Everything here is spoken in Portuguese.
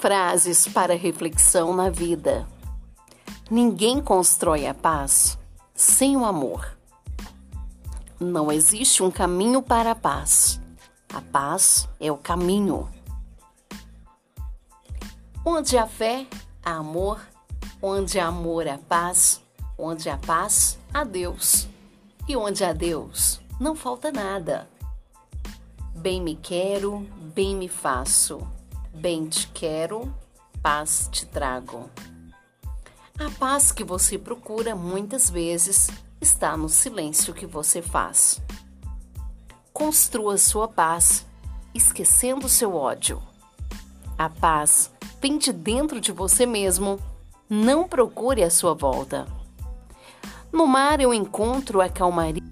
Frases para reflexão na vida. Ninguém constrói a paz sem o amor. Não existe um caminho para a paz. A paz é o caminho. Onde há fé, há amor. Onde há amor, há paz. Onde há paz, há Deus. E onde há Deus, não falta nada. Bem me quero, bem me faço. Bem te quero, paz te trago. A paz que você procura muitas vezes está no silêncio que você faz. Construa sua paz, esquecendo seu ódio. A paz vem de dentro de você mesmo, não procure a sua volta. No mar eu encontro a calmaria.